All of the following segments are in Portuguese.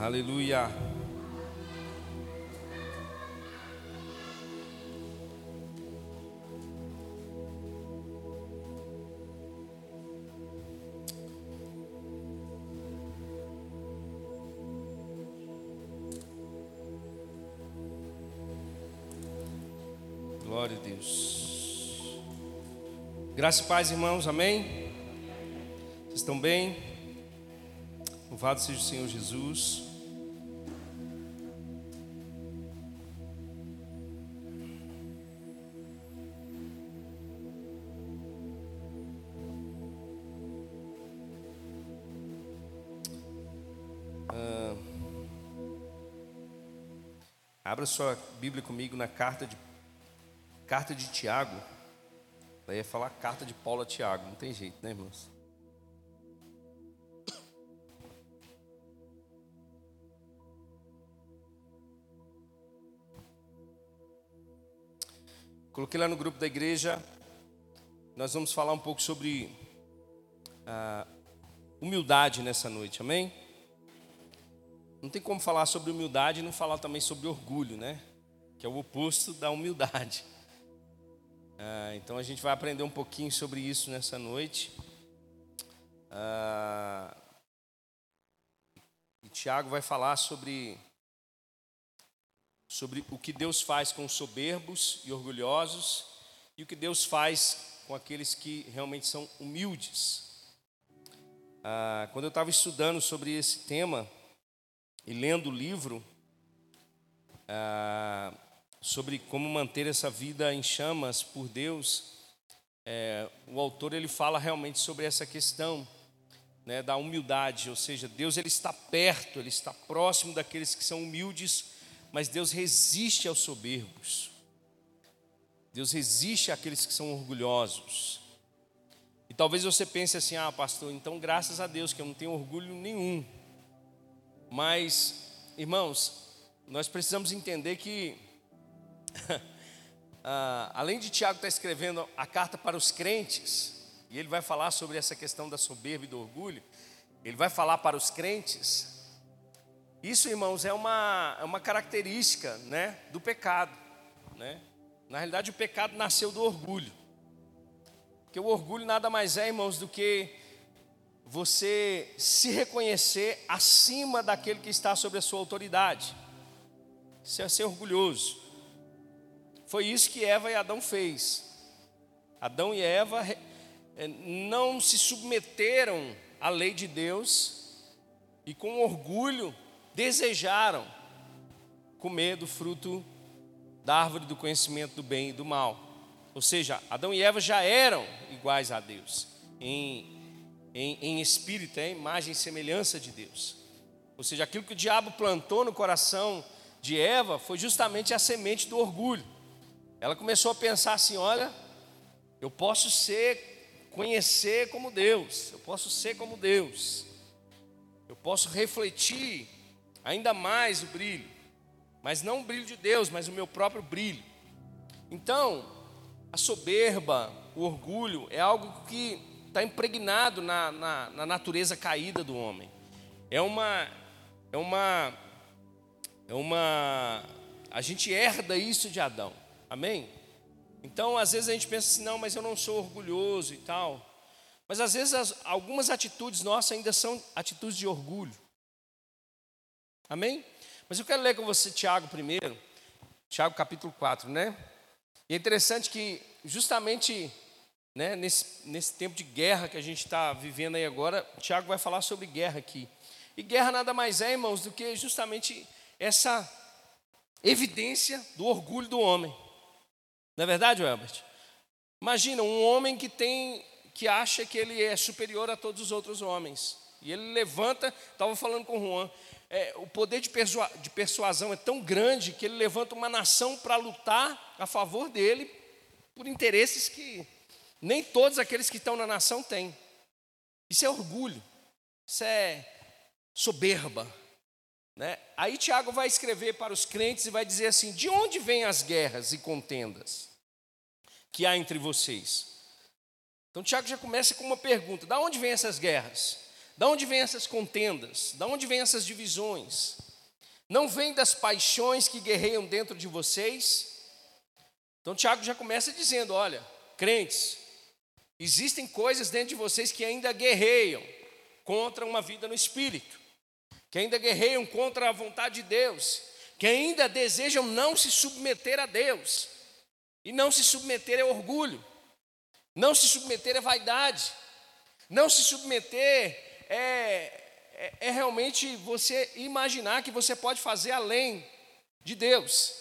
Aleluia. Glória a Deus. Graça e paz, irmãos, amém? Vocês estão bem? Louvado seja o Senhor Jesus. Abra sua Bíblia comigo na carta de carta de Tiago. Daí ia falar carta de Paulo a Tiago, não tem jeito, né, irmãos? Coloquei lá no grupo da igreja. Nós vamos falar um pouco sobre ah, humildade nessa noite, amém? Não tem como falar sobre humildade e não falar também sobre orgulho, né? Que é o oposto da humildade. Ah, então a gente vai aprender um pouquinho sobre isso nessa noite. Ah, e Tiago vai falar sobre sobre o que Deus faz com os soberbos e orgulhosos e o que Deus faz com aqueles que realmente são humildes. Ah, quando eu estava estudando sobre esse tema e lendo o livro ah, sobre como manter essa vida em chamas por Deus, é, o autor ele fala realmente sobre essa questão né, da humildade, ou seja, Deus ele está perto, ele está próximo daqueles que são humildes mas Deus resiste aos soberbos. Deus resiste àqueles que são orgulhosos. E talvez você pense assim: ah, pastor, então graças a Deus que eu não tenho orgulho nenhum. Mas, irmãos, nós precisamos entender que, ah, além de Tiago estar escrevendo a carta para os crentes, e ele vai falar sobre essa questão da soberba e do orgulho, ele vai falar para os crentes, isso, irmãos, é uma, é uma característica né, do pecado. Né? Na realidade, o pecado nasceu do orgulho. Porque o orgulho nada mais é, irmãos, do que você se reconhecer acima daquele que está sobre a sua autoridade. Isso é ser orgulhoso. Foi isso que Eva e Adão fez. Adão e Eva eh, não se submeteram à lei de Deus e com orgulho desejaram comer do fruto da árvore do conhecimento do bem e do mal. Ou seja, Adão e Eva já eram iguais a Deus, em, em, em espírito, em imagem e semelhança de Deus. Ou seja, aquilo que o diabo plantou no coração de Eva foi justamente a semente do orgulho. Ela começou a pensar assim: olha, eu posso ser, conhecer como Deus, eu posso ser como Deus, eu posso refletir ainda mais o brilho, mas não o brilho de Deus, mas o meu próprio brilho. Então, a soberba, o orgulho, é algo que está impregnado na, na, na, natureza caída do homem. É uma, é uma, é uma, a gente herda isso de Adão, amém? Então, às vezes a gente pensa assim, não, mas eu não sou orgulhoso e tal. Mas às vezes as, algumas atitudes nossas ainda são atitudes de orgulho. Amém? Mas eu quero ler com você Tiago primeiro, Tiago capítulo 4, né? E é interessante que justamente né, nesse, nesse tempo de guerra que a gente está vivendo aí agora, Tiago vai falar sobre guerra aqui. E guerra nada mais é, irmãos, do que justamente essa evidência do orgulho do homem. Não é verdade, Albert? Imagina um homem que tem, que acha que ele é superior a todos os outros homens. E ele levanta, estava falando com Juan, é, o poder de, persua, de persuasão é tão grande que ele levanta uma nação para lutar a favor dele por interesses que nem todos aqueles que estão na nação têm. Isso é orgulho, isso é soberba. Né? Aí Tiago vai escrever para os crentes e vai dizer assim: de onde vêm as guerras e contendas que há entre vocês? Então Tiago já começa com uma pergunta: de onde vêm essas guerras? Da onde vêm essas contendas? Da onde vêm essas divisões? Não vem das paixões que guerreiam dentro de vocês? Então Tiago já começa dizendo: olha, crentes, existem coisas dentro de vocês que ainda guerreiam contra uma vida no espírito, que ainda guerreiam contra a vontade de Deus, que ainda desejam não se submeter a Deus, e não se submeter é orgulho, não se submeter é vaidade, não se submeter é, é, é realmente você imaginar que você pode fazer além de Deus.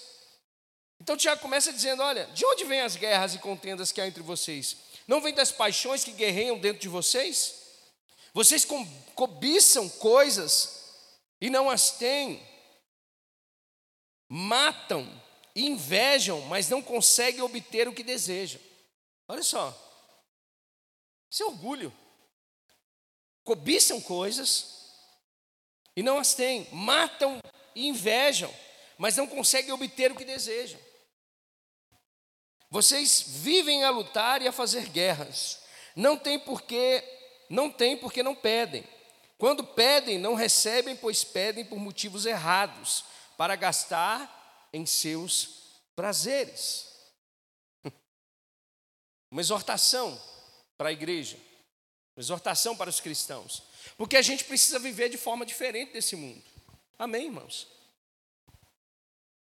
Então Tiago começa dizendo: olha, de onde vêm as guerras e contendas que há entre vocês? Não vem das paixões que guerreiam dentro de vocês? Vocês cobiçam coisas e não as têm, matam invejam, mas não conseguem obter o que desejam. Olha só, isso é orgulho. Cobiçam coisas e não as têm, matam e invejam, mas não conseguem obter o que desejam. Vocês vivem a lutar e a fazer guerras. Não tem porque, não tem porque não pedem. Quando pedem, não recebem, pois pedem por motivos errados, para gastar em seus prazeres. Uma exortação para a igreja, uma exortação para os cristãos, porque a gente precisa viver de forma diferente desse mundo. Amém, irmãos?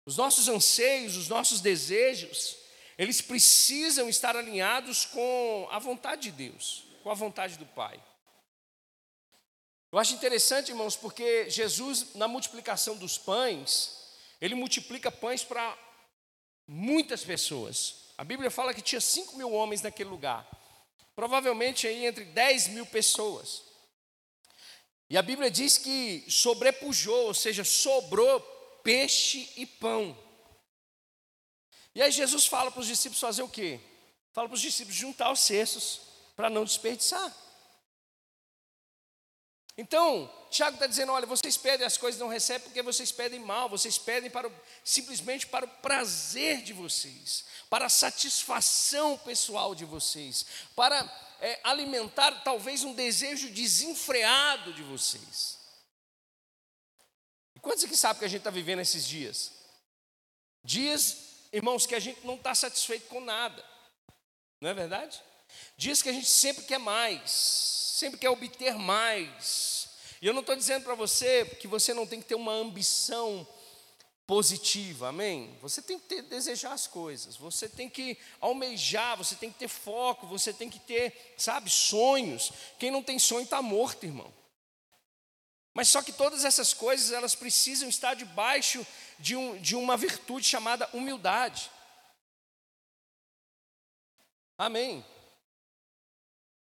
Os nossos anseios, os nossos desejos, eles precisam estar alinhados com a vontade de Deus, com a vontade do Pai. Eu acho interessante, irmãos, porque Jesus, na multiplicação dos pães, ele multiplica pães para muitas pessoas. A Bíblia fala que tinha 5 mil homens naquele lugar. Provavelmente aí entre 10 mil pessoas. E a Bíblia diz que sobrepujou, ou seja, sobrou peixe e pão. E aí Jesus fala para os discípulos fazer o quê? Fala para os discípulos juntar os cestos para não desperdiçar. Então, Tiago está dizendo: olha, vocês pedem as coisas não recebem porque vocês pedem mal, vocês pedem para o, simplesmente para o prazer de vocês, para a satisfação pessoal de vocês, para é, alimentar talvez um desejo desenfreado de vocês. E quantos aqui sabem que a gente está vivendo esses dias? Dias, irmãos, que a gente não está satisfeito com nada, não é verdade? Dias que a gente sempre quer mais, sempre quer obter mais. E eu não estou dizendo para você que você não tem que ter uma ambição positiva, amém? Você tem que ter, desejar as coisas, você tem que almejar, você tem que ter foco, você tem que ter, sabe, sonhos. Quem não tem sonho está morto, irmão. Mas só que todas essas coisas, elas precisam estar debaixo de, um, de uma virtude chamada humildade. Amém.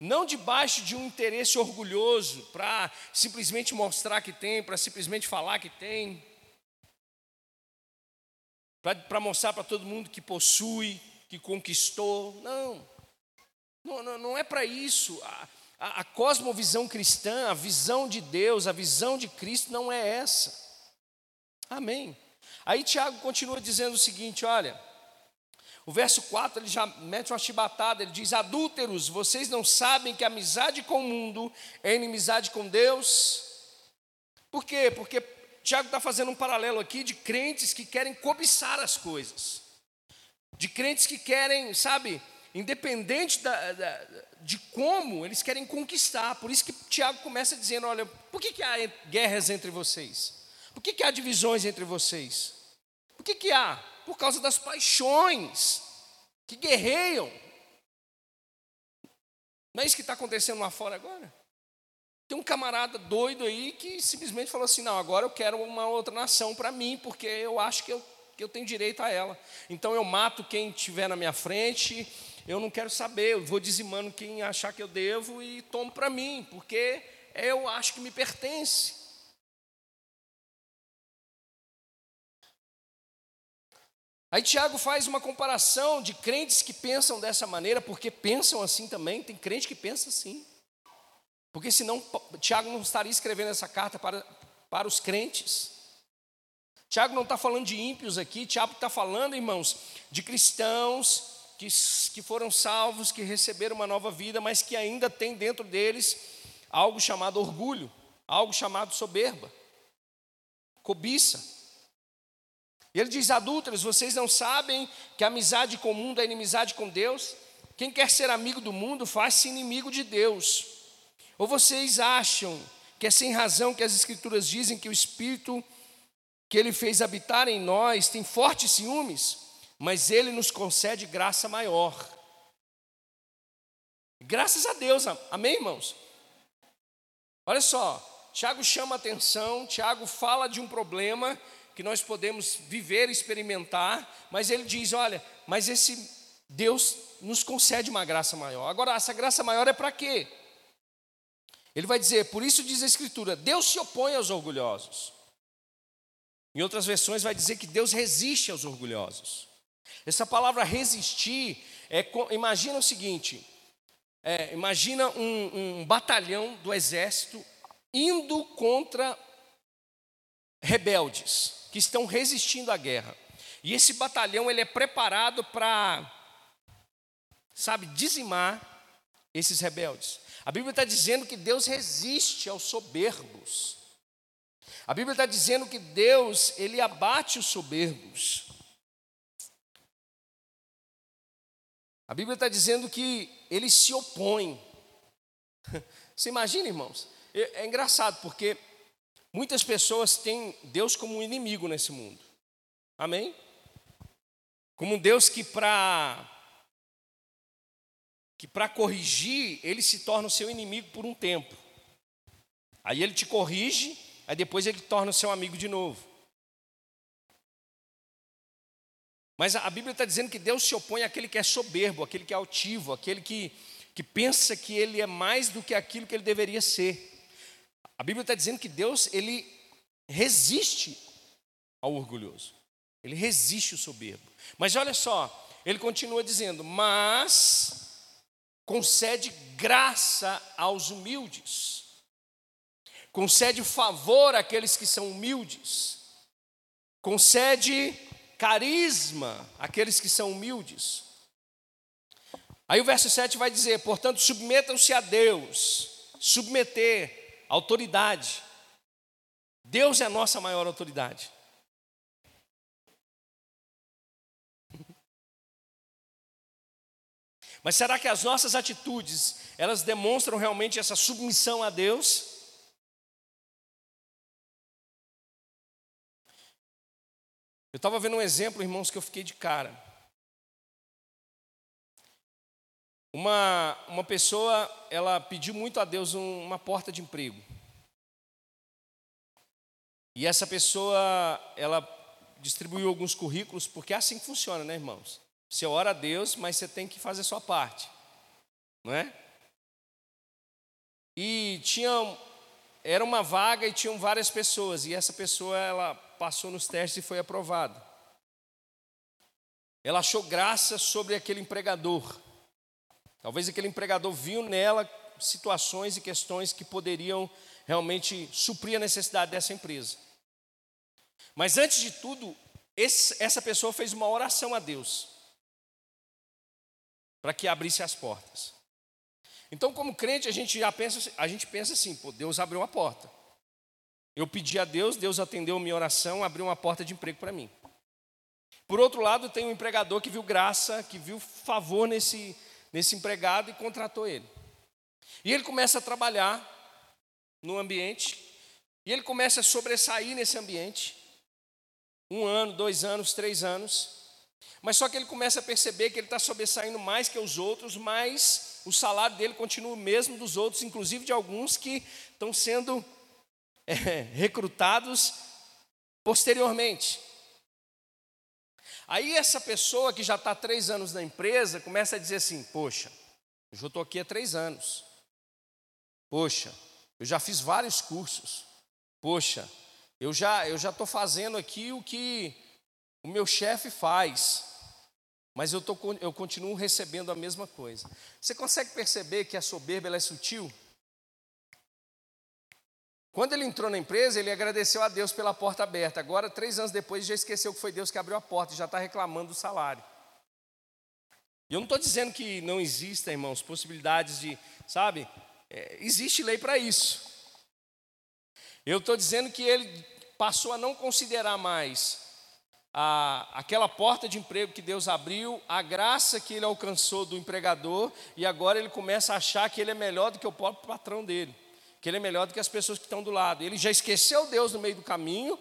Não debaixo de um interesse orgulhoso para simplesmente mostrar que tem, para simplesmente falar que tem, para mostrar para todo mundo que possui, que conquistou. Não, não, não, não é para isso. A, a, cosmovisão cristã, a visão de Deus, a visão de Cristo não é essa. Amém. Aí Tiago continua dizendo o seguinte: olha. O verso 4 ele já mete uma chibatada, ele diz: Adúlteros, vocês não sabem que amizade com o mundo é inimizade com Deus? Por quê? Porque Tiago está fazendo um paralelo aqui de crentes que querem cobiçar as coisas, de crentes que querem, sabe, independente da, da, de como, eles querem conquistar. Por isso que Tiago começa dizendo: olha, por que, que há guerras entre vocês? Por que, que há divisões entre vocês? Por que, que há? por causa das paixões que guerreiam. Não é isso que está acontecendo lá fora agora? Tem um camarada doido aí que simplesmente falou assim: não, agora eu quero uma outra nação para mim, porque eu acho que eu, que eu tenho direito a ela. Então eu mato quem estiver na minha frente, eu não quero saber, eu vou dizimando quem achar que eu devo e tomo para mim, porque eu acho que me pertence. Aí Tiago faz uma comparação de crentes que pensam dessa maneira, porque pensam assim também, tem crente que pensa assim. Porque senão Tiago não estaria escrevendo essa carta para, para os crentes. Tiago não está falando de ímpios aqui, Tiago está falando, irmãos, de cristãos que, que foram salvos, que receberam uma nova vida, mas que ainda tem dentro deles algo chamado orgulho, algo chamado soberba, cobiça. Ele diz: adúlteros, vocês não sabem que a amizade com o mundo é inimizade com Deus? Quem quer ser amigo do mundo faz-se inimigo de Deus. Ou vocês acham que é sem razão que as Escrituras dizem que o Espírito que Ele fez habitar em nós tem fortes ciúmes, mas Ele nos concede graça maior. Graças a Deus, amém, irmãos? Olha só, Tiago chama atenção, Tiago fala de um problema que nós podemos viver, experimentar, mas ele diz: olha, mas esse Deus nos concede uma graça maior. Agora, essa graça maior é para quê? Ele vai dizer, por isso diz a Escritura: Deus se opõe aos orgulhosos. Em outras versões, vai dizer que Deus resiste aos orgulhosos. Essa palavra resistir, é, imagina o seguinte: é, imagina um, um batalhão do exército indo contra rebeldes que estão resistindo à guerra. E esse batalhão ele é preparado para, sabe, dizimar esses rebeldes. A Bíblia está dizendo que Deus resiste aos soberbos. A Bíblia está dizendo que Deus, ele abate os soberbos. A Bíblia está dizendo que ele se opõe. Você imagina, irmãos? É, é engraçado, porque muitas pessoas têm Deus como um inimigo nesse mundo. Amém? Como um Deus que para que para corrigir, ele se torna o seu inimigo por um tempo. Aí ele te corrige, aí depois ele torna o seu amigo de novo. Mas a Bíblia está dizendo que Deus se opõe àquele que é soberbo, aquele que é altivo, aquele que, que pensa que ele é mais do que aquilo que ele deveria ser. A Bíblia está dizendo que Deus, ele resiste ao orgulhoso. Ele resiste o soberbo. Mas olha só, ele continua dizendo: Mas concede graça aos humildes, concede favor àqueles que são humildes, concede carisma àqueles que são humildes. Aí o verso 7 vai dizer: portanto, submetam-se a Deus, submeter, autoridade. Deus é a nossa maior autoridade. Mas será que as nossas atitudes, elas demonstram realmente essa submissão a Deus? Eu estava vendo um exemplo, irmãos, que eu fiquei de cara. Uma, uma pessoa, ela pediu muito a Deus um, uma porta de emprego. E essa pessoa, ela distribuiu alguns currículos, porque é assim que funciona, né, irmãos? Você ora a Deus, mas você tem que fazer a sua parte, não é? E tinha, era uma vaga e tinham várias pessoas, e essa pessoa ela passou nos testes e foi aprovada. Ela achou graça sobre aquele empregador. Talvez aquele empregador viu nela situações e questões que poderiam realmente suprir a necessidade dessa empresa. Mas antes de tudo, esse, essa pessoa fez uma oração a Deus para que abrisse as portas. Então, como crente, a gente já pensa, a gente pensa assim, pô, Deus abriu uma porta. Eu pedi a Deus, Deus atendeu minha oração, abriu uma porta de emprego para mim. Por outro lado, tem um empregador que viu graça, que viu favor nesse, nesse empregado e contratou ele. E ele começa a trabalhar no ambiente, e ele começa a sobressair nesse ambiente. Um ano, dois anos, três anos. Mas só que ele começa a perceber que ele está sobressaindo mais que os outros, mas o salário dele continua o mesmo dos outros, inclusive de alguns que estão sendo é, recrutados posteriormente. Aí essa pessoa que já está três anos na empresa começa a dizer assim: Poxa, eu já estou aqui há três anos. Poxa, eu já fiz vários cursos. Poxa, eu já eu já estou fazendo aqui o que o meu chefe faz, mas eu, tô, eu continuo recebendo a mesma coisa. Você consegue perceber que a soberba é sutil? Quando ele entrou na empresa, ele agradeceu a Deus pela porta aberta. Agora, três anos depois, já esqueceu que foi Deus que abriu a porta e já está reclamando do salário. E eu não estou dizendo que não existem, irmãos, possibilidades de, sabe, É, existe lei para isso. Eu estou dizendo que ele passou a não considerar mais a, aquela porta de emprego que Deus abriu, a graça que ele alcançou do empregador, e agora ele começa a achar que ele é melhor do que o próprio patrão dele, que ele é melhor do que as pessoas que estão do lado. Ele já esqueceu Deus no meio do caminho,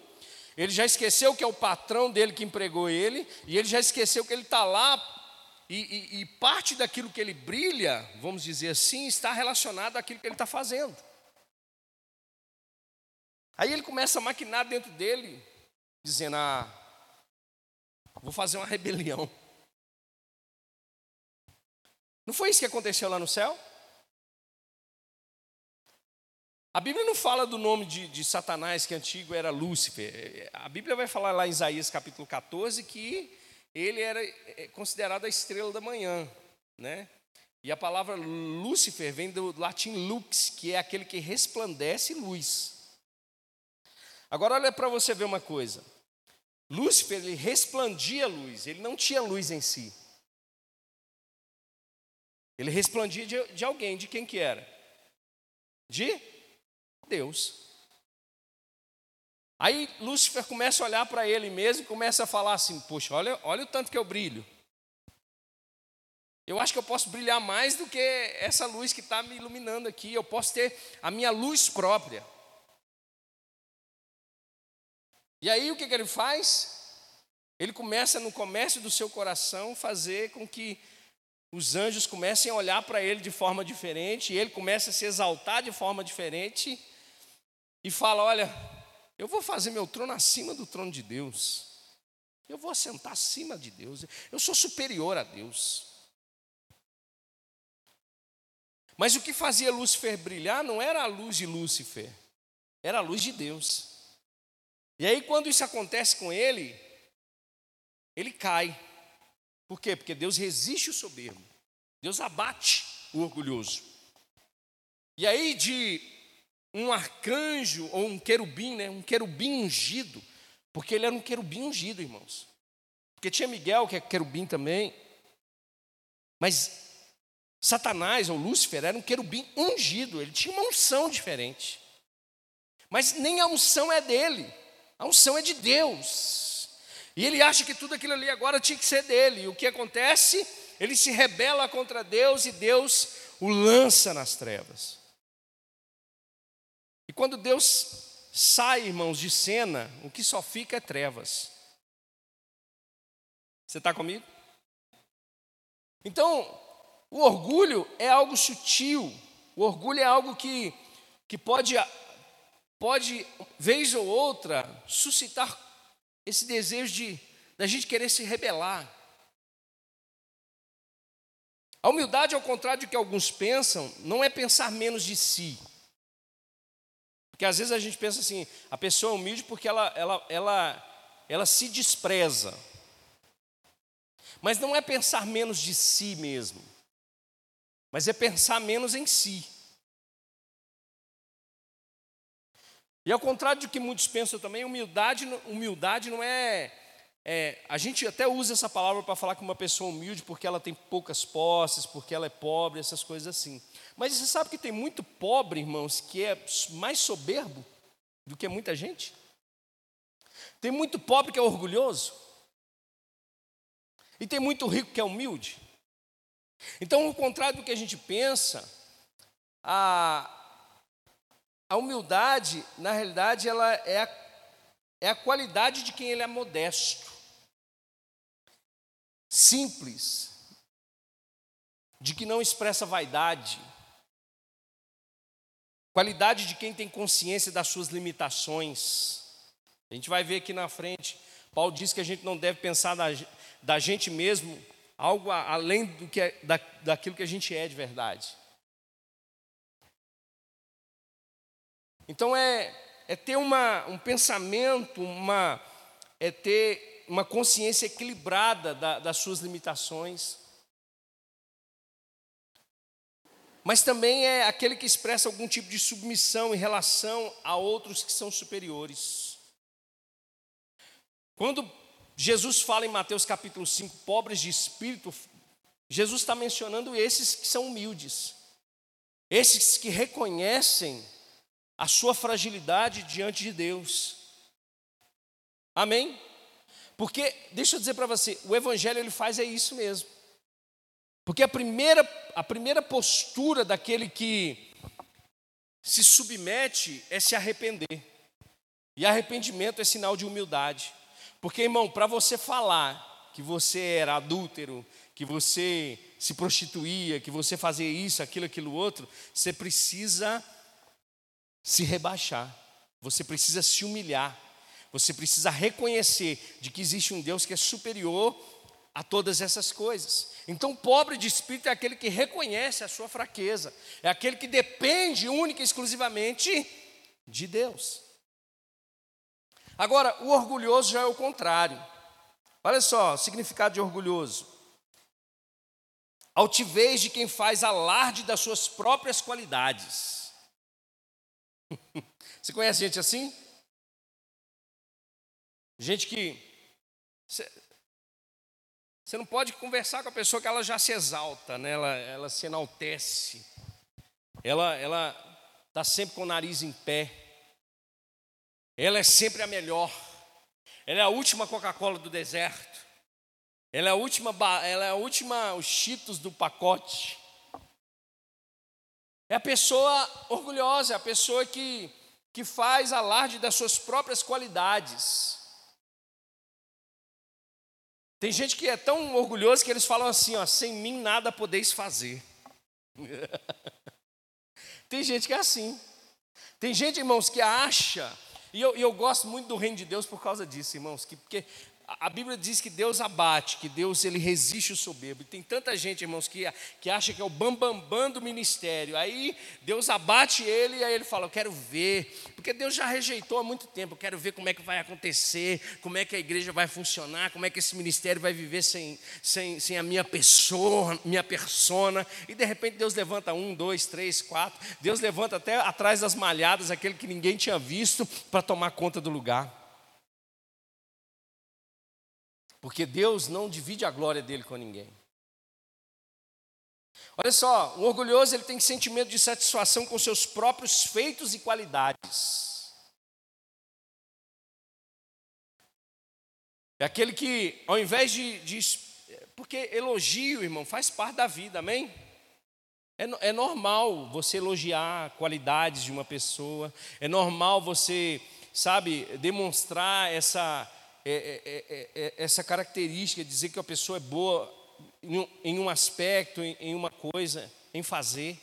ele já esqueceu que é o patrão dele que empregou ele, e ele já esqueceu que ele está lá, e, e, e parte daquilo que ele brilha, vamos dizer assim, está relacionado àquilo que ele está fazendo. Aí ele começa a maquinar dentro dele, dizendo: Ah, vou fazer uma rebelião. Não foi isso que aconteceu lá no céu? A Bíblia não fala do nome de, de, Satanás, que antigo era Lúcifer. A Bíblia vai falar lá em Isaías capítulo 14 que ele era é, considerado a estrela da manhã, né? E a palavra Lúcifer vem do latim lux, que é aquele que resplandece luz. Agora olha para você ver uma coisa. Lúcifer ele resplandia luz, ele não tinha luz em si. Ele resplandia de, de alguém, de quem que era? De Deus. Aí Lúcifer começa a olhar para ele mesmo e começa a falar assim: Poxa, olha, olha o tanto que eu brilho. Eu acho que eu posso brilhar mais do que essa luz que está me iluminando aqui. Eu posso ter a minha luz própria. E aí o que, que ele faz? Ele começa no comércio do seu coração fazer com que os anjos comecem a olhar para ele de forma diferente, e ele começa a se exaltar de forma diferente, e fala: Olha, eu vou fazer meu trono acima do trono de Deus, eu vou assentar acima de Deus, eu sou superior a Deus. Mas o que fazia Lúcifer brilhar não era a luz de Lúcifer, era a luz de Deus. E aí, quando isso acontece com ele, ele cai. Por quê? Porque Deus resiste o soberbo. Deus abate o orgulhoso. E aí, de um arcanjo ou um querubim, né? um querubim ungido, porque ele era um querubim ungido, irmãos. Porque tinha Miguel, que é querubim também. Mas Satanás ou Lúcifer era um querubim ungido, ele tinha uma unção diferente. Mas nem a unção é dele. A unção é de Deus. E ele acha que tudo aquilo ali agora tinha que ser dele. E o que acontece? Ele se rebela contra Deus e Deus o lança nas trevas. Quando Deus sai, irmãos, de cena, o que só fica é trevas. Você está comigo? Então, o orgulho é algo sutil, o orgulho é algo que, que pode pode, vez ou outra, suscitar esse desejo de da gente querer se rebelar. A humildade, ao contrário do que alguns pensam, não é pensar menos de si. Porque às vezes a gente pensa assim, a pessoa é humilde porque ela, ela, ela, ela se despreza. Mas não é pensar menos de si mesmo, mas é pensar menos em si. E ao contrário do que muitos pensam também, humildade, humildade não é, é A gente até usa essa palavra para falar que uma pessoa humilde porque ela tem poucas posses, porque ela é pobre, essas coisas assim. Mas você sabe que tem muito pobre, irmãos, que é mais soberbo do que muita gente? Tem muito pobre que é orgulhoso. E tem muito rico que é humilde. Então, ao contrário do que a gente pensa, a, a humildade, na realidade, ela é a, é a qualidade de quem ele é modesto, simples, de que não expressa vaidade, qualidade de quem tem consciência das suas limitações. A gente vai ver aqui na frente, Paulo diz que a gente não deve pensar da, da gente mesmo algo além do que é, da, daquilo que a gente é de verdade. Então é, é ter uma, um pensamento, uma, é ter uma consciência equilibrada da, das suas limitações. Mas também é aquele que expressa algum tipo de submissão em relação a outros que são superiores. Quando Jesus fala em Mateus capítulo 5, pobres de espírito, Jesus está mencionando esses que são humildes. Esses que reconhecem a sua fragilidade diante de Deus. Amém? Porque, deixa eu dizer para você, o Evangelho ele faz é isso mesmo. Porque a primeira, a primeira postura daquele que se submete é se arrepender. E arrependimento é sinal de humildade. Porque, irmão, para você falar que você era adúltero, que você se prostituía, que você fazia isso, aquilo, aquilo outro, você precisa se rebaixar. Você precisa se humilhar. Você precisa reconhecer de que existe um Deus que é superior a todas essas coisas. Então, pobre de espírito é aquele que reconhece a sua fraqueza, é aquele que depende única e exclusivamente de Deus. Agora, o orgulhoso já é o contrário. Olha só, o significado de orgulhoso. Altivez de quem faz alarde das suas próprias qualidades. Você conhece gente assim? Gente que. Você não pode conversar com a pessoa que ela já se exalta, né? ela, ela se enaltece. Ela está sempre com o nariz em pé. Ela é sempre a melhor. Ela é a última Coca-Cola do deserto. Ela é a última, ela é a última, os Cheetos do pacote. É a pessoa orgulhosa, é a pessoa que, que faz alarde das suas próprias qualidades. Tem gente que é tão orgulhoso que eles falam assim, ó, sem mim nada podeis fazer. Tem gente que é assim. Tem gente, irmãos, que acha e eu, eu, gosto muito do reino de Deus por causa disso, irmãos, que, porque a Bíblia diz que Deus abate, que Deus ele resiste o soberbo. E tem tanta gente, irmãos, que, que acha que é o bambambam bam, bam do ministério. Aí Deus abate ele e aí ele fala: Eu quero ver. Porque Deus já rejeitou há muito tempo. Eu quero ver como é que vai acontecer, como é que a igreja vai funcionar, como é que esse ministério vai viver sem, sem, sem a minha pessoa, minha persona. E de repente Deus levanta um, dois, três, quatro. Deus levanta até atrás das malhadas aquele que ninguém tinha visto para tomar conta do lugar. Porque Deus não divide a glória dele com ninguém. Olha só, o orgulhoso ele tem sentimento de satisfação com seus próprios feitos e qualidades. É aquele que, ao invés de, de porque elogio, irmão, faz parte da vida, amém? É, é normal você elogiar qualidades de uma pessoa, é normal você, sabe, demonstrar essa é é, é, é, essa característica, dizer que a pessoa é boa em um, em um aspecto, em, em uma coisa, em fazer.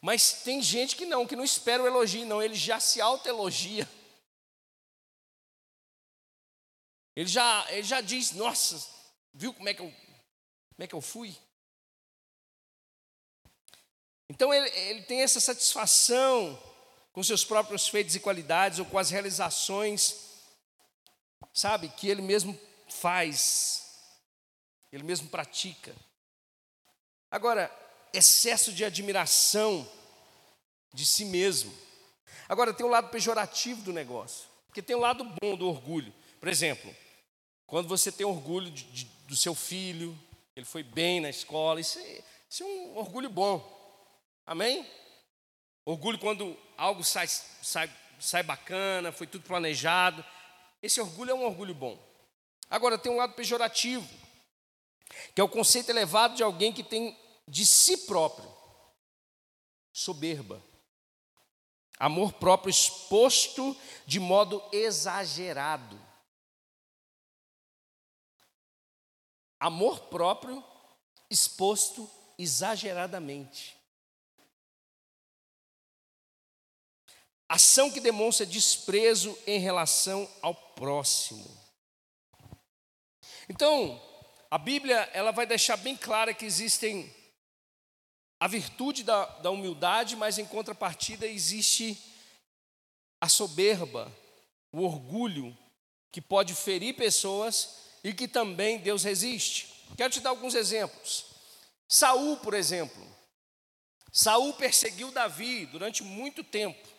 Mas tem gente que não, que não espera o elogio, não, ele já se autoelogia. Ele já, ele já diz, nossa, viu como é que eu, como é que eu fui? Então ele, ele tem essa satisfação com seus próprios feitos e qualidades ou com as realizações sabe, que ele mesmo faz, ele mesmo pratica. Agora, excesso de admiração de si mesmo. Agora, tem o um lado pejorativo do negócio, porque tem o um lado bom do orgulho. Por exemplo, quando você tem orgulho de, de, do seu filho, ele foi bem na escola, isso é, isso é um orgulho bom. Amém? Orgulho quando algo sai, sai, sai bacana, foi tudo planejado. Esse orgulho é um orgulho bom. Agora, tem um lado pejorativo, que é o conceito elevado de alguém que tem de si próprio soberba, amor próprio exposto de modo exagerado. Amor próprio exposto exageradamente. Ação que demonstra desprezo em relação ao próximo. Então, a Bíblia ela vai deixar bem clara que existem a virtude da, da humildade, mas em contrapartida existe a soberba, o orgulho, que pode ferir pessoas e que também Deus resiste. Quero te dar alguns exemplos. Saul, por exemplo. Saul perseguiu Davi durante muito tempo.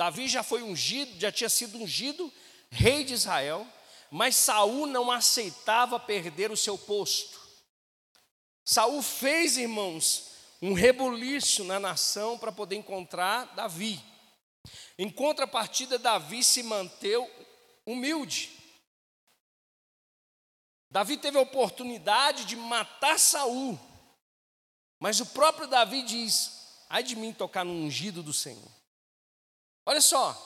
Davi já foi ungido, já tinha sido ungido rei de Israel, mas Saul não aceitava perder o seu posto. Saul fez, irmãos, um rebuliço na nação para poder encontrar Davi. Em contrapartida, Davi se manteve humilde. Davi teve a oportunidade de matar Saul, mas o próprio Davi diz: ai de mim tocar no ungido do Senhor. Olha só,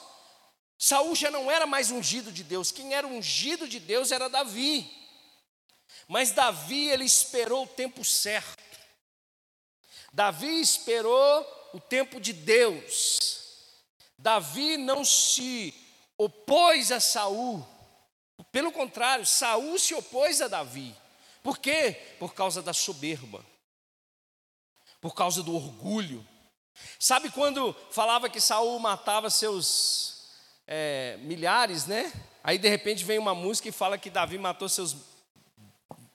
Saul já não era mais ungido de Deus, quem era ungido de Deus era Davi. Mas Davi, ele esperou o tempo certo. Davi esperou o tempo de Deus. Davi não se opôs a Saul. Pelo contrário, Saul se opôs a Davi. Por quê? Por causa da soberba. Por causa do orgulho. Sabe quando falava que Saul matava seus é, milhares, né? Aí de repente vem uma música e fala que Davi matou seus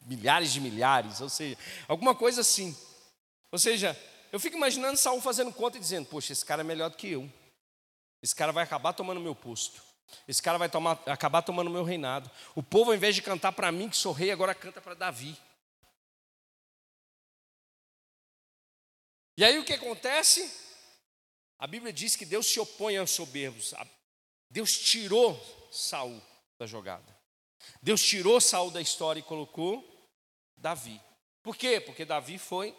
milhares de milhares, ou seja, alguma coisa assim. Ou seja, eu fico imaginando Saul fazendo conta e dizendo: Poxa, esse cara é melhor do que eu. Esse cara vai acabar tomando meu posto. Esse cara vai tomar, acabar tomando meu reinado. O povo, ao invés de cantar para mim, que sou rei, agora canta para Davi. E aí o que acontece? A Bíblia diz que Deus se opõe aos soberbos. Deus tirou Saul da jogada. Deus tirou Saul da história e colocou Davi. Por quê? Porque Davi foi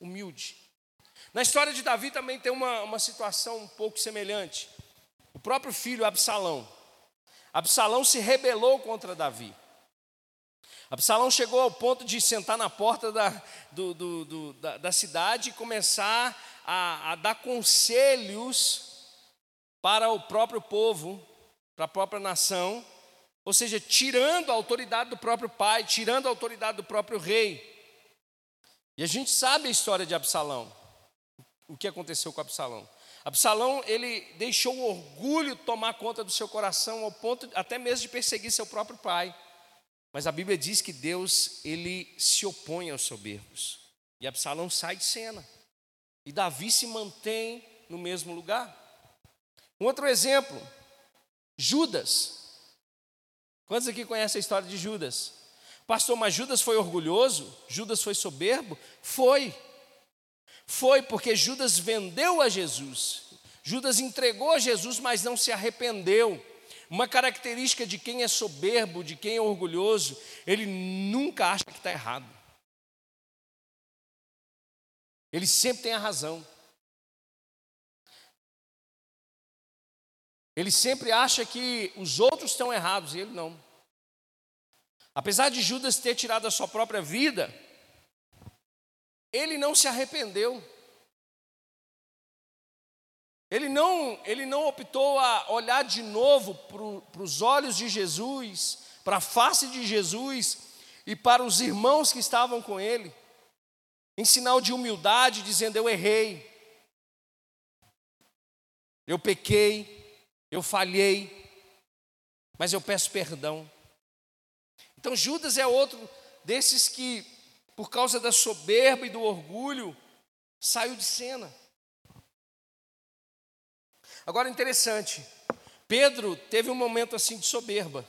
humilde. Na história de Davi também tem uma, uma situação um pouco semelhante. O próprio filho Absalão. Absalão se rebelou contra Davi. Absalão chegou ao ponto de sentar na porta da, do, do, do, da, da, cidade e começar a, a dar conselhos para o próprio povo, para a própria nação, ou seja, tirando a autoridade do próprio pai, tirando a autoridade do próprio rei. E a gente sabe a história de Absalão, o que aconteceu com Absalão. Absalão, ele deixou o orgulho tomar conta do seu coração, ao ponto até mesmo de perseguir seu próprio pai. Mas a Bíblia diz que Deus, ele se opõe aos soberbos. E Absalão sai de cena. E Davi se mantém no mesmo lugar. Um outro exemplo, Judas. Quantos aqui conhecem a história de Judas? Pastor, mas Judas foi orgulhoso? Judas foi soberbo? Foi. Foi porque Judas vendeu a Jesus. Judas entregou a Jesus, mas não se arrependeu. Uma característica de quem é soberbo, de quem é orgulhoso, ele nunca acha que está errado. Ele sempre tem a razão. Ele sempre acha que os outros estão errados e ele não. Apesar de Judas ter tirado a sua própria vida, ele não se arrependeu. Ele não, ele não optou a olhar de novo para os olhos de Jesus, para a face de Jesus e para os irmãos que estavam com ele, em sinal de humildade, dizendo: Eu errei, eu pequei, eu falhei, mas eu peço perdão. Então Judas é outro desses que, por causa da soberba e do orgulho, saiu de cena. Agora interessante, Pedro teve um momento assim de soberba.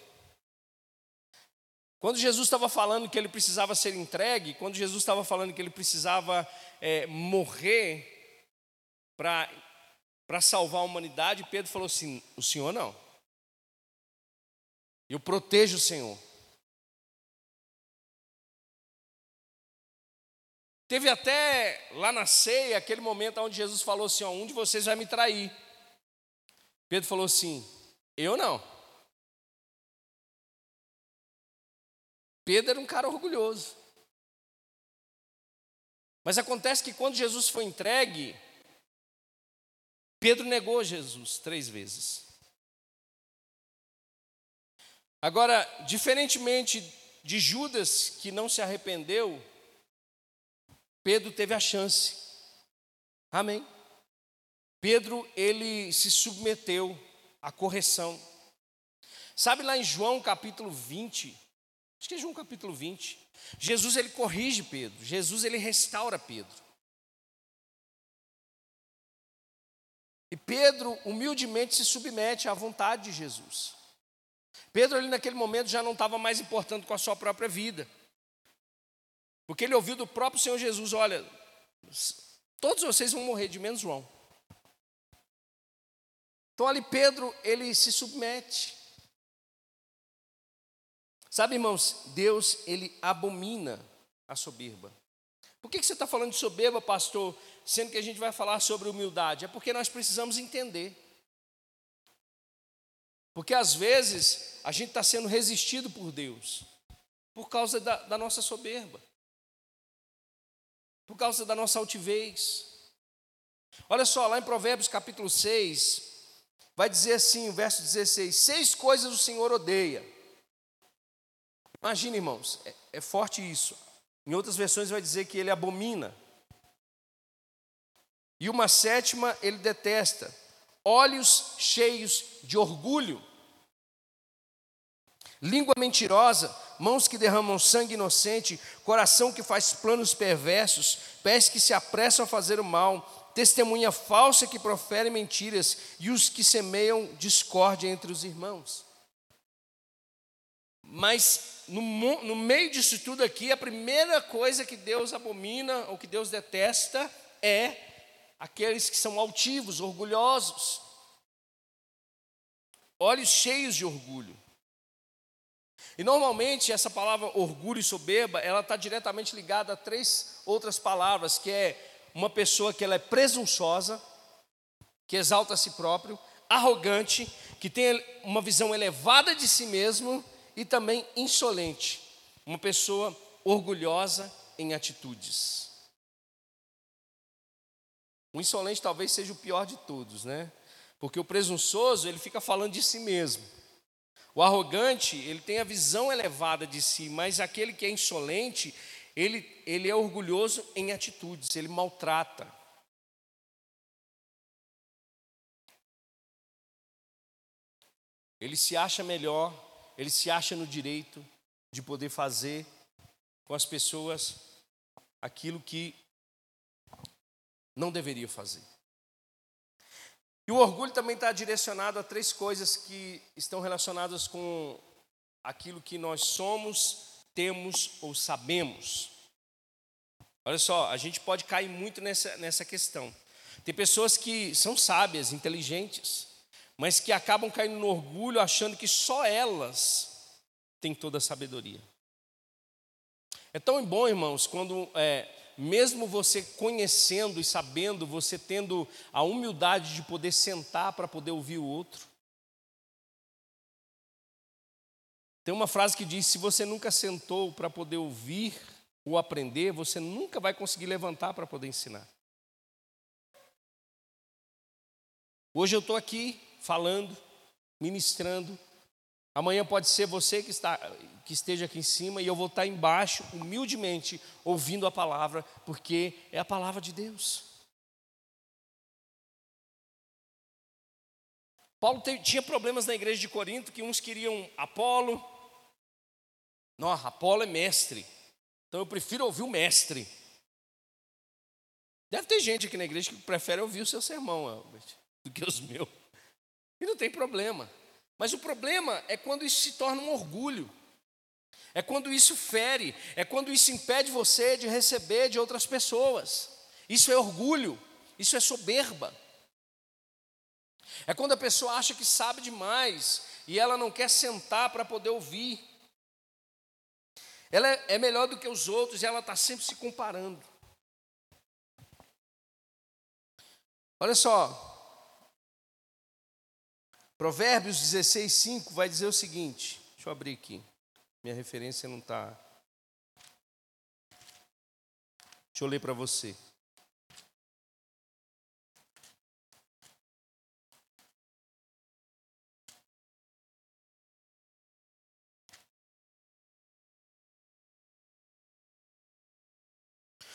Quando Jesus estava falando que ele precisava ser entregue, quando Jesus estava falando que ele precisava é, morrer para salvar a humanidade, Pedro falou assim: O Senhor não. Eu protejo o Senhor. Teve até lá na ceia aquele momento onde Jesus falou assim: ó, um de vocês vai me trair. Pedro falou assim: eu não. Pedro era um cara orgulhoso. Mas acontece que quando Jesus foi entregue, Pedro negou Jesus três vezes. Agora, diferentemente de Judas, que não se arrependeu, Pedro teve a chance. Amém. Pedro, ele se submeteu à correção. Sabe lá em João capítulo 20, acho que é João capítulo 20, Jesus ele corrige Pedro, Jesus ele restaura Pedro. E Pedro humildemente se submete à vontade de Jesus. Pedro ali naquele momento já não estava mais importando com a sua própria vida. Porque ele ouviu do próprio Senhor Jesus: olha, Todos vocês vão morrer, de menos João. Então ali Pedro, ele se submete. Sabe, irmãos, Deus, ele abomina a soberba. Por que, que você está falando de soberba, pastor, sendo que a gente vai falar sobre humildade? É porque nós precisamos entender. Porque às vezes a gente está sendo resistido por Deus, por causa da, da nossa soberba, por causa da nossa altivez. Olha só, lá em Provérbios capítulo 6, vai dizer assim, o verso 16: Seis coisas o Senhor odeia. Imagina, irmãos, é, é forte isso. Em outras versões vai dizer que ele abomina. E uma sétima ele detesta: olhos cheios de orgulho, língua mentirosa, mãos que derramam sangue inocente, coração que faz planos perversos, pés que se apressam a fazer o mal, testemunha falsa que profere mentiras e os que semeiam discórdia entre os irmãos. Mas no, no meio disso tudo aqui, a primeira coisa que Deus abomina ou que Deus detesta é aqueles que são altivos, orgulhosos, olhos cheios de orgulho. E normalmente essa palavra orgulho e soberba, ela está diretamente ligada a três outras palavras, que é uma pessoa que ela é presunçosa, que exalta a si próprio, arrogante, que tem uma visão elevada de si mesmo e também insolente, uma pessoa orgulhosa em atitudes. O insolente talvez seja o pior de todos, né? Porque o presunçoso, ele fica falando de si mesmo. O arrogante, ele tem a visão elevada de si, mas aquele que é insolente, ele, ele é orgulhoso em atitudes, ele maltrata. Ele se acha melhor, ele se acha no direito de poder fazer com as pessoas aquilo que não deveria fazer. E o orgulho também está direcionado a três coisas que estão relacionadas com aquilo que nós somos, temos ou sabemos. Olha só, a gente pode cair muito nessa, nessa questão. Tem pessoas que são sábias, inteligentes, mas que acabam caindo no orgulho achando que só elas têm toda a sabedoria. É tão bom, irmãos, quando é, mesmo você conhecendo e sabendo, você tendo a humildade de poder sentar para poder ouvir o outro. Tem uma frase que diz: se você nunca sentou para poder ouvir ou aprender, você nunca vai conseguir levantar para poder ensinar. Hoje eu estou aqui falando, ministrando, Amanhã pode ser você que, está, que esteja aqui em cima e eu vou estar embaixo, humildemente, ouvindo a palavra, porque é a palavra de Deus. Paulo tinha problemas na igreja de Corinto, que uns queriam Apolo. Não, Apolo é mestre. Então eu prefiro ouvir o mestre. Deve ter gente aqui na igreja que prefere ouvir o seu sermão, Albert, do que os meus. E não tem problema. Mas o problema é quando isso se torna um orgulho, é quando isso fere, é quando isso impede você de receber de outras pessoas. Isso é orgulho, isso é soberba. É quando a pessoa acha que sabe demais e ela não quer sentar para poder ouvir. Ela é melhor do que os outros e ela está sempre se comparando. Olha só, Provérbios 16, 5 vai dizer o seguinte: deixa eu abrir aqui, minha referência não está. Deixa eu ler para você.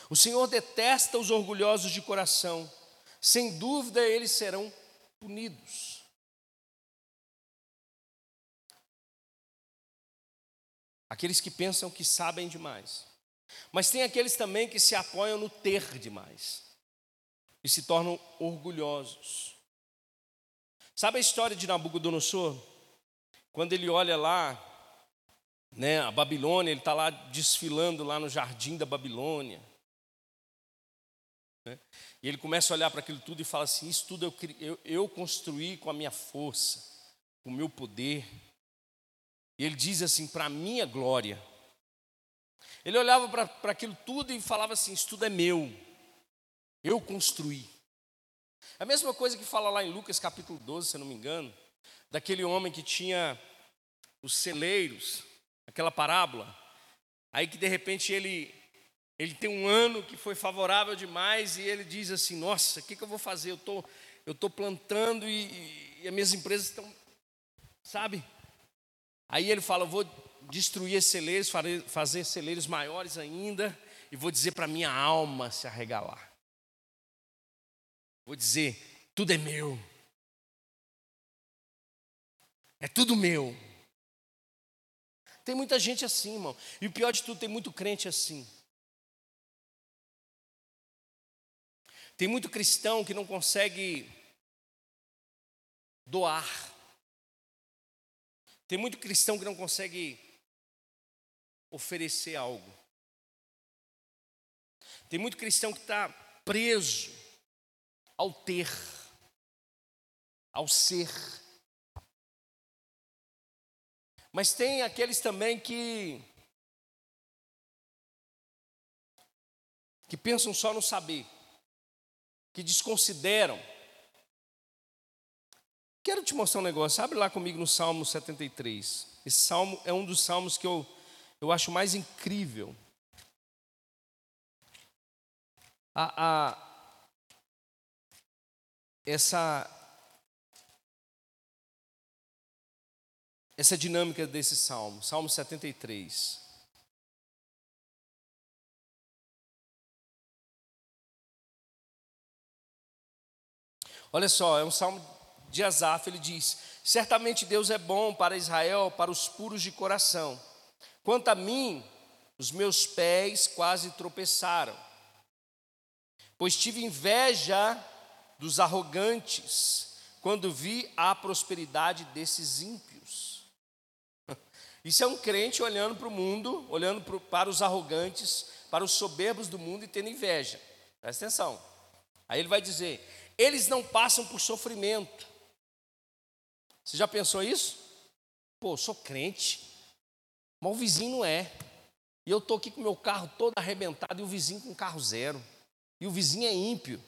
O Senhor detesta os orgulhosos de coração, sem dúvida eles serão punidos. aqueles que pensam que sabem demais. Mas tem aqueles também que se apoiam no ter demais e se tornam orgulhosos. Sabe a história de Nabucodonosor? Quando ele olha lá, né, a Babilônia, ele está lá desfilando lá no jardim da Babilônia. Né? E ele começa a olhar para aquilo tudo e fala assim: Isso tudo eu, eu, eu construí com a minha força, com o meu poder. E ele diz assim: Para a minha glória. Ele olhava para aquilo tudo e falava assim: Isso tudo é meu, eu construí. A mesma coisa que fala lá em Lucas capítulo 12, se eu não me engano, daquele homem que tinha os celeiros, aquela parábola, aí que de repente ele ele tem um ano que foi favorável demais e ele diz assim: Nossa, o que, que eu vou fazer? Eu tô, estou tô plantando e, e as minhas empresas estão, sabe? Aí ele fala: Vou destruir celeiros, fazer celeiros maiores ainda e vou dizer para minha alma se arregalar. Vou dizer: Tudo é meu. É tudo meu. Tem muita gente assim, irmão. E o pior de tudo, tem muito crente assim. Tem muito cristão que não consegue doar. Tem muito cristão que não consegue oferecer algo. Tem muito cristão que está preso ao ter, ao ser. Mas tem aqueles também que que pensam só no saber que desconsideram. Quero te mostrar um negócio, abre lá comigo no Salmo 73. Esse salmo é um dos salmos que eu, eu acho mais incrível. A, a, essa, essa dinâmica desse salmo, Salmo 73. Olha só, é um salmo de Asaf, ele diz: Certamente Deus é bom para Israel, para os puros de coração. Quanto a mim, os meus pés quase tropeçaram, pois tive inveja dos arrogantes quando vi a prosperidade desses ímpios. Isso é um crente olhando para o mundo, olhando para os arrogantes, para os soberbos do mundo e tendo inveja. Presta atenção. Aí ele vai dizer: eles não passam por sofrimento. Você já pensou isso? Pô, sou crente, mas o vizinho não é. E eu estou aqui com meu carro todo arrebentado e o vizinho com carro zero. E o vizinho é ímpio.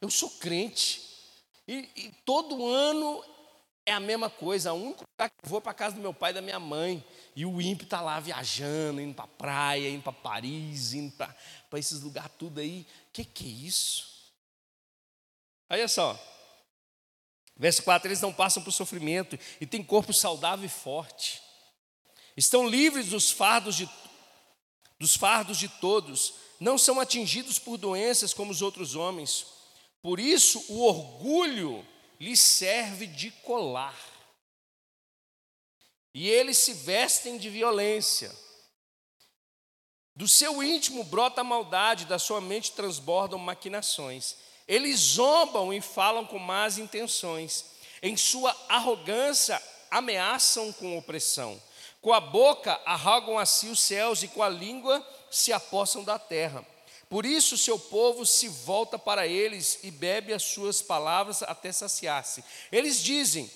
Eu sou crente. E, e todo ano é a mesma coisa. O único lugar que eu vou é para casa do meu pai e da minha mãe. E o ímpio está lá viajando, indo para a praia, indo para Paris, indo para esses lugares tudo aí. O que, que é isso? Olha só. Verso 4: Eles não passam por sofrimento e têm corpo saudável e forte. Estão livres dos fardos de, dos fardos de todos. Não são atingidos por doenças como os outros homens. Por isso, o orgulho lhes serve de colar. E eles se vestem de violência. Do seu íntimo brota a maldade, da sua mente transbordam maquinações. Eles zombam e falam com más intenções. Em sua arrogância, ameaçam com opressão. Com a boca, arrogam a si os céus e com a língua se apossam da terra. Por isso, seu povo se volta para eles e bebe as suas palavras até saciar-se. Eles dizem: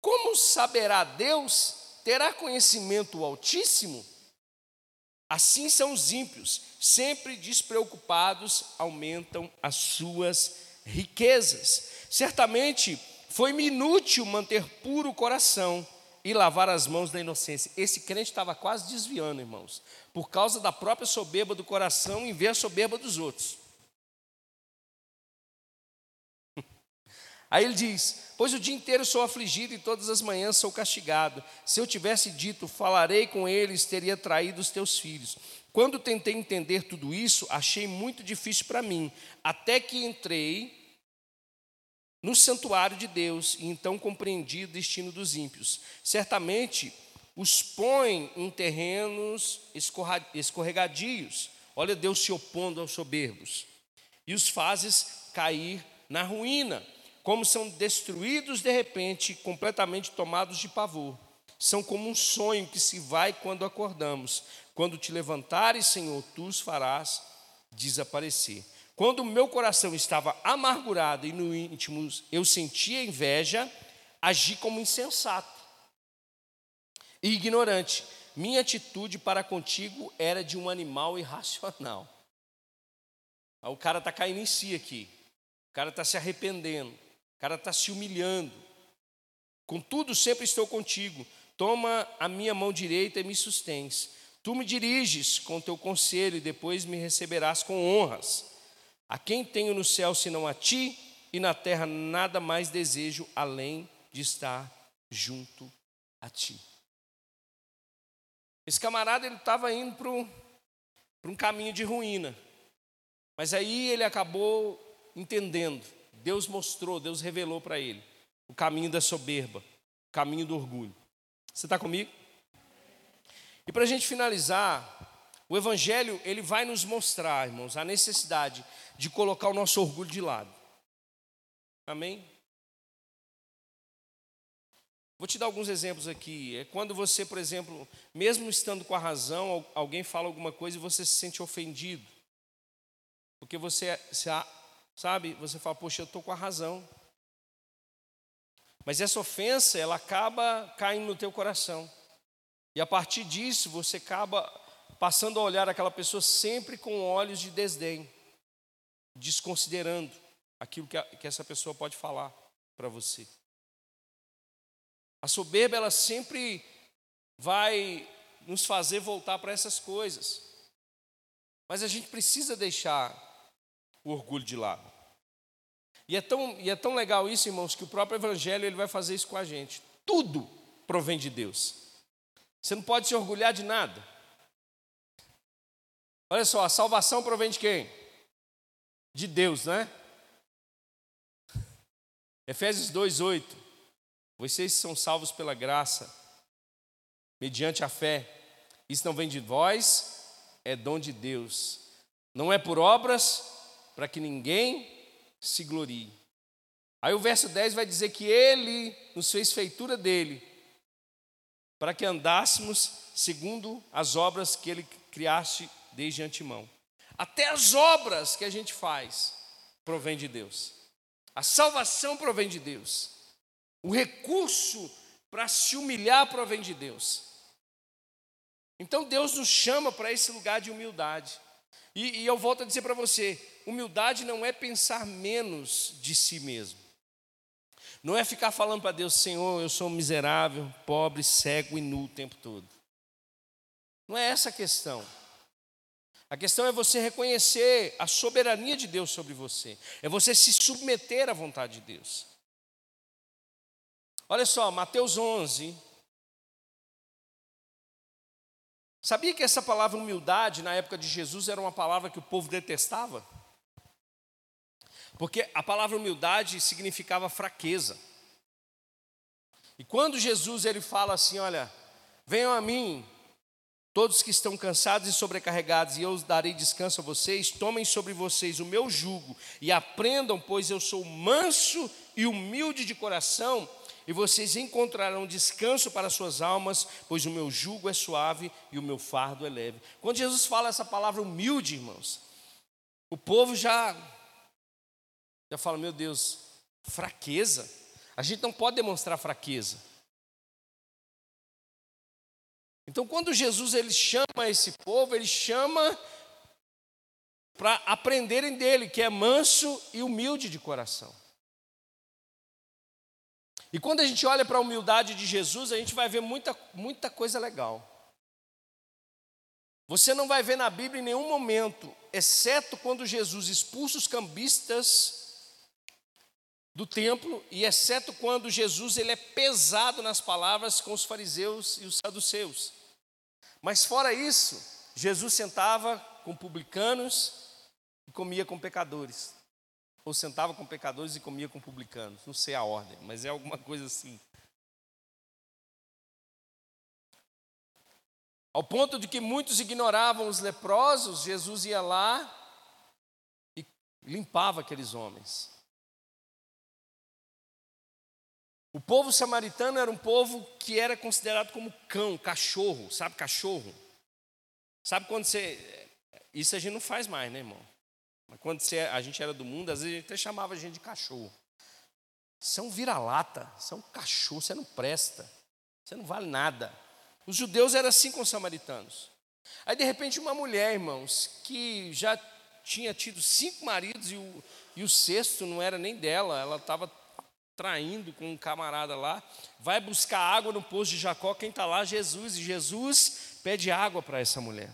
Como saberá Deus? Terá conhecimento o Altíssimo? Assim são os ímpios, sempre despreocupados, aumentam as suas riquezas. Certamente foi-me inútil manter puro o coração e lavar as mãos da inocência. Esse crente estava quase desviando, irmãos, por causa da própria soberba do coração em ver a soberba dos outros. Aí ele diz: Pois o dia inteiro sou afligido e todas as manhãs sou castigado. Se eu tivesse dito, falarei com eles, teria traído os teus filhos. Quando tentei entender tudo isso, achei muito difícil para mim, até que entrei no santuário de Deus e então compreendi o destino dos ímpios. Certamente os põe em terrenos escorregadios. Olha Deus se opondo aos soberbos. E os fazes cair na ruína como são destruídos de repente, completamente tomados de pavor. São como um sonho que se vai quando acordamos. Quando te levantares, Senhor, tu os farás desaparecer. Quando o meu coração estava amargurado e no íntimo eu sentia inveja, agi como insensato e ignorante. Minha atitude para contigo era de um animal irracional. O cara está caindo em si aqui. O cara está se arrependendo. Cara está se humilhando. Contudo, sempre estou contigo. Toma a minha mão direita e me sustens. Tu me diriges com teu conselho e depois me receberás com honras. A quem tenho no céu senão a ti, e na terra nada mais desejo além de estar junto a ti. Esse camarada ele estava indo para um caminho de ruína. Mas aí ele acabou entendendo. Deus mostrou, Deus revelou para ele o caminho da soberba, o caminho do orgulho. Você está comigo? E para a gente finalizar, o Evangelho ele vai nos mostrar, irmãos, a necessidade de colocar o nosso orgulho de lado. Amém? Vou te dar alguns exemplos aqui. É quando você, por exemplo, mesmo estando com a razão, alguém fala alguma coisa e você se sente ofendido. Porque você, sabe, você fala, poxa, eu estou com a razão. Mas essa ofensa, ela acaba caindo no teu coração. E a partir disso, você acaba passando a olhar aquela pessoa sempre com olhos de desdém, desconsiderando aquilo que, a, que essa pessoa pode falar para você. A soberba, ela sempre vai nos fazer voltar para essas coisas. Mas a gente precisa deixar o orgulho de lado. E é tão, e é tão legal isso, irmãos, que o próprio Evangelho ele vai fazer isso com a gente. Tudo provém de Deus. Você não pode se orgulhar de nada. Olha só, a salvação provém de quem? De Deus, né? Efésios 2:8. Vocês são salvos pela graça, mediante a fé. Isso não vem de vós, é dom de Deus. Não é por obras, para que ninguém se glorie. Aí o verso 10 vai dizer que ele nos fez feitura dele, para que andássemos segundo as obras que ele criaste desde antemão. Até as obras que a gente faz provém de Deus. A salvação provém de Deus. O recurso para se humilhar provém de Deus. Então Deus nos chama para esse lugar de humildade. E, e eu volto a dizer para você: humildade não é pensar menos de si mesmo. Não é ficar falando para Deus, Senhor, eu sou miserável, pobre, cego e nu o tempo todo. Não é essa a questão. A questão é você reconhecer a soberania de Deus sobre você, é você se submeter à vontade de Deus. Olha só, Mateus 11. Sabia que essa palavra humildade, na época de Jesus, era uma palavra que o povo detestava? Porque a palavra humildade significava fraqueza. E quando Jesus ele fala assim, olha, venham a mim, todos que estão cansados e sobrecarregados, e eu darei descanso a vocês, tomem sobre vocês o meu jugo e aprendam, pois eu sou manso e humilde de coração, e vocês encontrarão descanso para suas almas, pois o meu jugo é suave e o meu fardo é leve. Quando Jesus fala essa palavra humilde, irmãos, o povo já já fala, meu Deus, fraqueza. A gente não pode demonstrar fraqueza. Então, quando Jesus ele chama esse povo, ele chama para aprenderem dele, que é manso e humilde de coração. E quando a gente olha para a humildade de Jesus, a gente vai ver muita, muita coisa legal. Você não vai ver na Bíblia em nenhum momento, exceto quando Jesus expulsa os cambistas do templo e exceto quando Jesus ele é pesado nas palavras com os fariseus e os saduceus. Mas fora isso, Jesus sentava com publicanos e comia com pecadores ou sentava com pecadores e comia com publicanos. Não sei a ordem, mas é alguma coisa assim. Ao ponto de que muitos ignoravam os leprosos, Jesus ia lá e limpava aqueles homens. O povo samaritano era um povo que era considerado como cão, cachorro, sabe cachorro? Sabe quando você. Isso a gente não faz mais, né, irmão? Quando a gente era do mundo, às vezes a gente até chamava a gente de cachorro. Você é vira-lata, você é cachorro, você não presta, você não vale nada. Os judeus eram assim com os samaritanos. Aí, de repente, uma mulher, irmãos, que já tinha tido cinco maridos e o, e o sexto não era nem dela, ela estava traindo com um camarada lá, vai buscar água no poço de Jacó, quem está lá? Jesus, e Jesus pede água para essa mulher.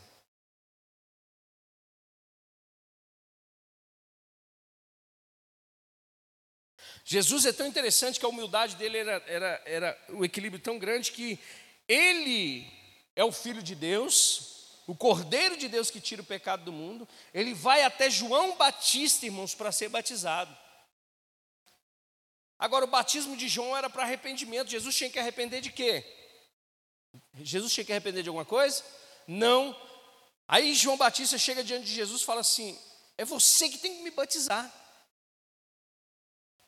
Jesus é tão interessante que a humildade dele era, era, era o equilíbrio tão grande que ele é o Filho de Deus, o Cordeiro de Deus que tira o pecado do mundo, ele vai até João Batista, irmãos, para ser batizado. Agora, o batismo de João era para arrependimento. Jesus tinha que arrepender de quê? Jesus tinha que arrepender de alguma coisa? Não. Aí João Batista chega diante de Jesus e fala assim: É você que tem que me batizar.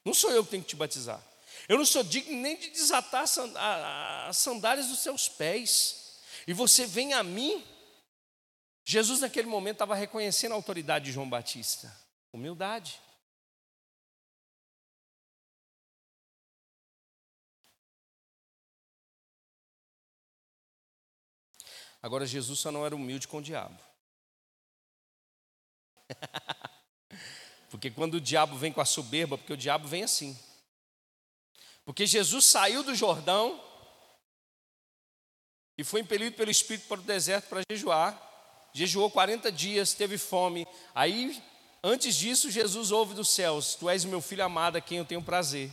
Não sou eu que tenho que te batizar. Eu não sou digno nem de desatar as sandálias dos seus pés. E você vem a mim. Jesus, naquele momento, estava reconhecendo a autoridade de João Batista. Humildade. Agora, Jesus só não era humilde com o diabo. porque quando o diabo vem com a soberba, porque o diabo vem assim. Porque Jesus saiu do Jordão e foi impelido pelo Espírito para o deserto para jejuar. Jejuou 40 dias, teve fome. Aí, antes disso, Jesus ouve dos céus: Tu és o meu filho amado, a quem eu tenho prazer.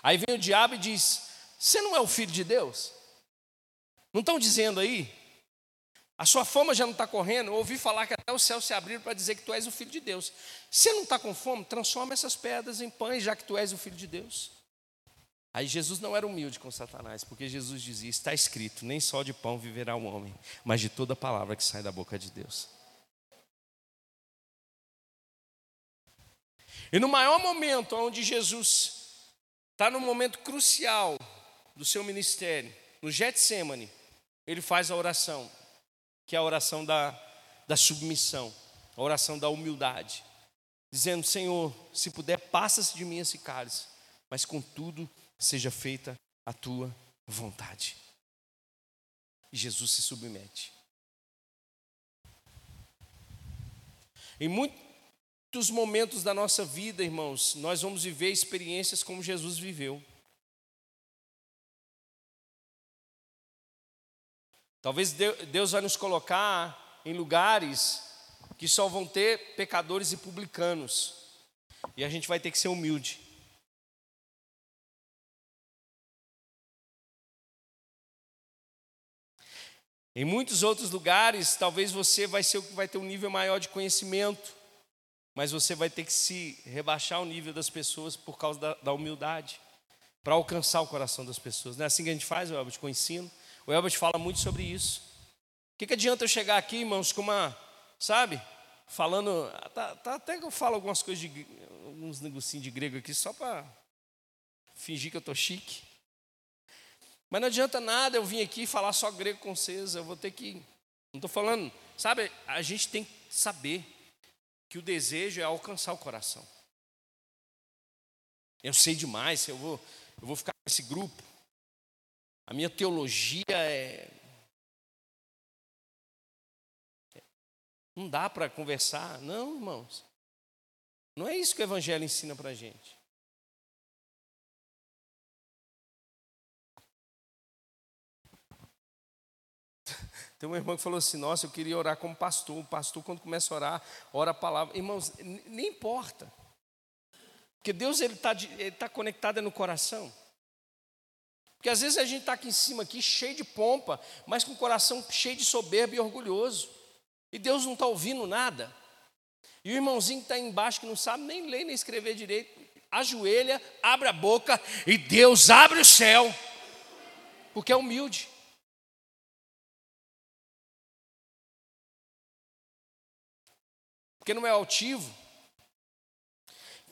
Aí vem o diabo e diz: Você não é o filho de Deus? Não estão dizendo aí a sua fama já não está correndo. Ouvi falar que até os céus se abriram para dizer que tu és o filho de Deus. Se não está com fome, transforma essas pedras em pães, já que tu és o filho de Deus. Aí Jesus não era humilde com Satanás, porque Jesus dizia: está escrito, nem só de pão viverá o homem, mas de toda palavra que sai da boca de Deus. E no maior momento, onde Jesus está no momento crucial do seu ministério, no Getsemane, ele faz a oração que é a oração da, da submissão, a oração da humildade, dizendo: Senhor, se puder, passa-se de mim esse cálice, mas contudo seja feita a tua vontade. E Jesus se submete. Em muitos momentos da nossa vida, irmãos, nós vamos viver experiências como Jesus viveu. Talvez Deus vai nos colocar em lugares que só vão ter pecadores e publicanos. E a gente vai ter que ser humilde. Em muitos outros lugares, talvez você vai ser o que vai ter um nível maior de conhecimento, mas você vai ter que se rebaixar o nível das pessoas por causa da, da humildade, para alcançar o coração das pessoas. Não é assim que a gente faz, Elbert, com o ensino? O Elbert fala muito sobre isso. O que, que adianta eu chegar aqui, irmãos, com uma, sabe, falando, tá, tá, até que eu falo algumas coisas, de, alguns negocinhos de grego aqui, só para fingir que eu estou chique. Mas não adianta nada eu vir aqui falar só grego com vocês, eu vou ter que. Não estou falando, sabe, a gente tem que saber que o desejo é alcançar o coração. Eu sei demais, eu vou, eu vou ficar nesse grupo. A minha teologia é. Não dá para conversar. Não, irmãos. Não é isso que o Evangelho ensina para a gente. Tem uma irmã que falou assim: Nossa, eu queria orar como pastor. O pastor, quando começa a orar, ora a palavra. Irmãos, nem importa. Porque Deus está tá conectado no coração. Porque às vezes a gente está aqui em cima, aqui, cheio de pompa, mas com o coração cheio de soberba e orgulhoso. E Deus não está ouvindo nada. E o irmãozinho que está embaixo, que não sabe nem ler nem escrever direito, ajoelha, abre a boca e Deus abre o céu. Porque é humilde. Porque não é altivo.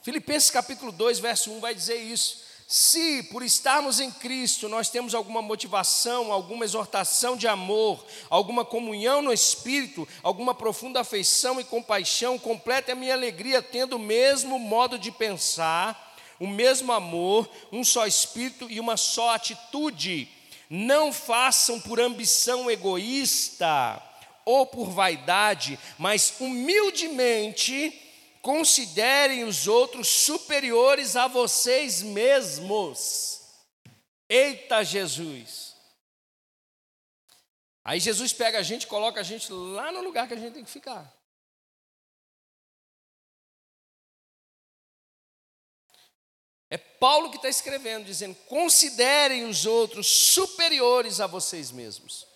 Filipenses capítulo 2, verso 1 vai dizer isso. Se por estarmos em Cristo nós temos alguma motivação, alguma exortação de amor, alguma comunhão no Espírito, alguma profunda afeição e compaixão, complete a minha alegria tendo o mesmo modo de pensar, o mesmo amor, um só Espírito e uma só atitude. Não façam por ambição egoísta ou por vaidade, mas humildemente considerem os outros superiores a vocês mesmos. Eita Jesus! Aí Jesus pega a gente, coloca a gente lá no lugar que a gente tem que ficar. É Paulo que está escrevendo, dizendo: considerem os outros superiores a vocês mesmos.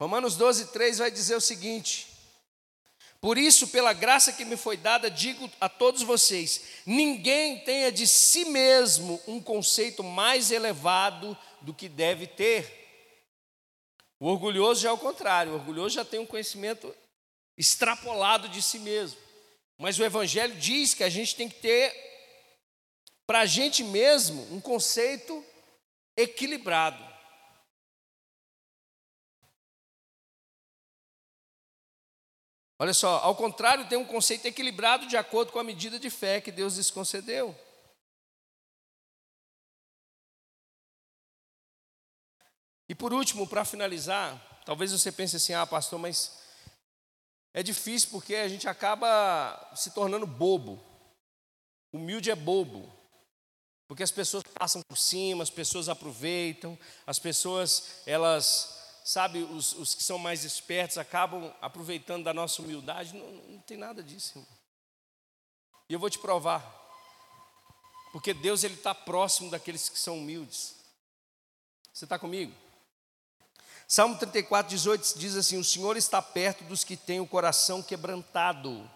Romanos 12, 3 vai dizer o seguinte: Por isso, pela graça que me foi dada, digo a todos vocês: ninguém tenha de si mesmo um conceito mais elevado do que deve ter. O orgulhoso já é o contrário, o orgulhoso já tem um conhecimento extrapolado de si mesmo. Mas o Evangelho diz que a gente tem que ter, para a gente mesmo, um conceito equilibrado. Olha só, ao contrário, tem um conceito equilibrado de acordo com a medida de fé que Deus lhes concedeu. E por último, para finalizar, talvez você pense assim: ah, pastor, mas é difícil porque a gente acaba se tornando bobo. Humilde é bobo. Porque as pessoas passam por cima, as pessoas aproveitam, as pessoas, elas sabe, os, os que são mais espertos acabam aproveitando da nossa humildade. Não, não tem nada disso, irmão. E eu vou te provar. Porque Deus ele está próximo daqueles que são humildes. Você está comigo? Salmo 34, 18 diz assim: O Senhor está perto dos que têm o coração quebrantado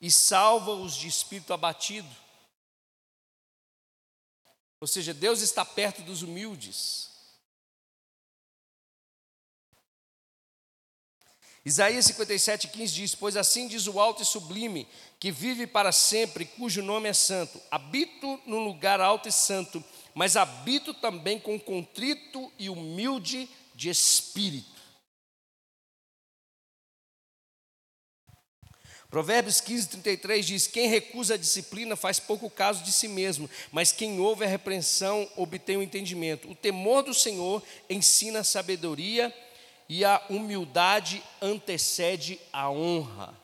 e salva-os de espírito abatido. Ou seja, Deus está perto dos humildes. Isaías 57, 15 diz: Pois assim diz o alto e sublime, que vive para sempre, cujo nome é santo. Habito no lugar alto e santo, mas habito também com contrito e humilde de espírito. Provérbios 15, 33 diz: Quem recusa a disciplina faz pouco caso de si mesmo, mas quem ouve a repreensão obtém o entendimento. O temor do Senhor ensina a sabedoria e a humildade antecede a honra.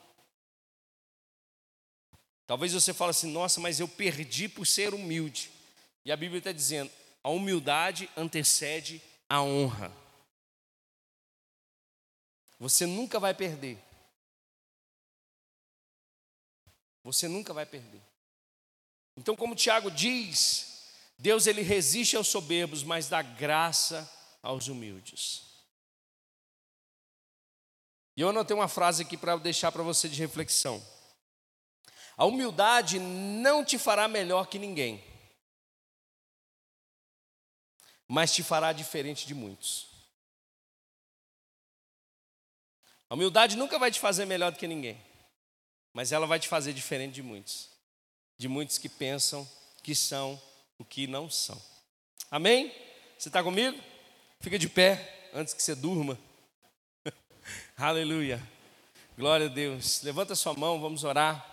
Talvez você fale assim, nossa, mas eu perdi por ser humilde. E a Bíblia está dizendo, a humildade antecede a honra. Você nunca vai perder. Você nunca vai perder. Então, como Tiago diz, Deus ele resiste aos soberbos, mas dá graça aos humildes. E eu anotei uma frase aqui para deixar para você de reflexão. A humildade não te fará melhor que ninguém, mas te fará diferente de muitos. A humildade nunca vai te fazer melhor do que ninguém, mas ela vai te fazer diferente de muitos. De muitos que pensam que são o que não são. Amém? Você está comigo? Fica de pé antes que você durma. Aleluia. Glória a Deus. Levanta sua mão, vamos orar.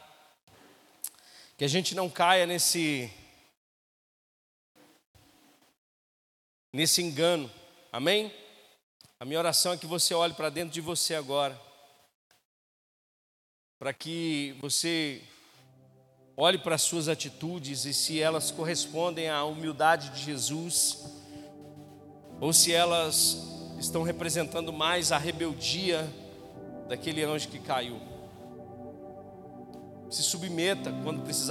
Que a gente não caia nesse nesse engano. Amém? A minha oração é que você olhe para dentro de você agora. Para que você olhe para as suas atitudes e se elas correspondem à humildade de Jesus ou se elas estão representando mais a rebeldia daquele anjo que caiu. Se submeta quando precisar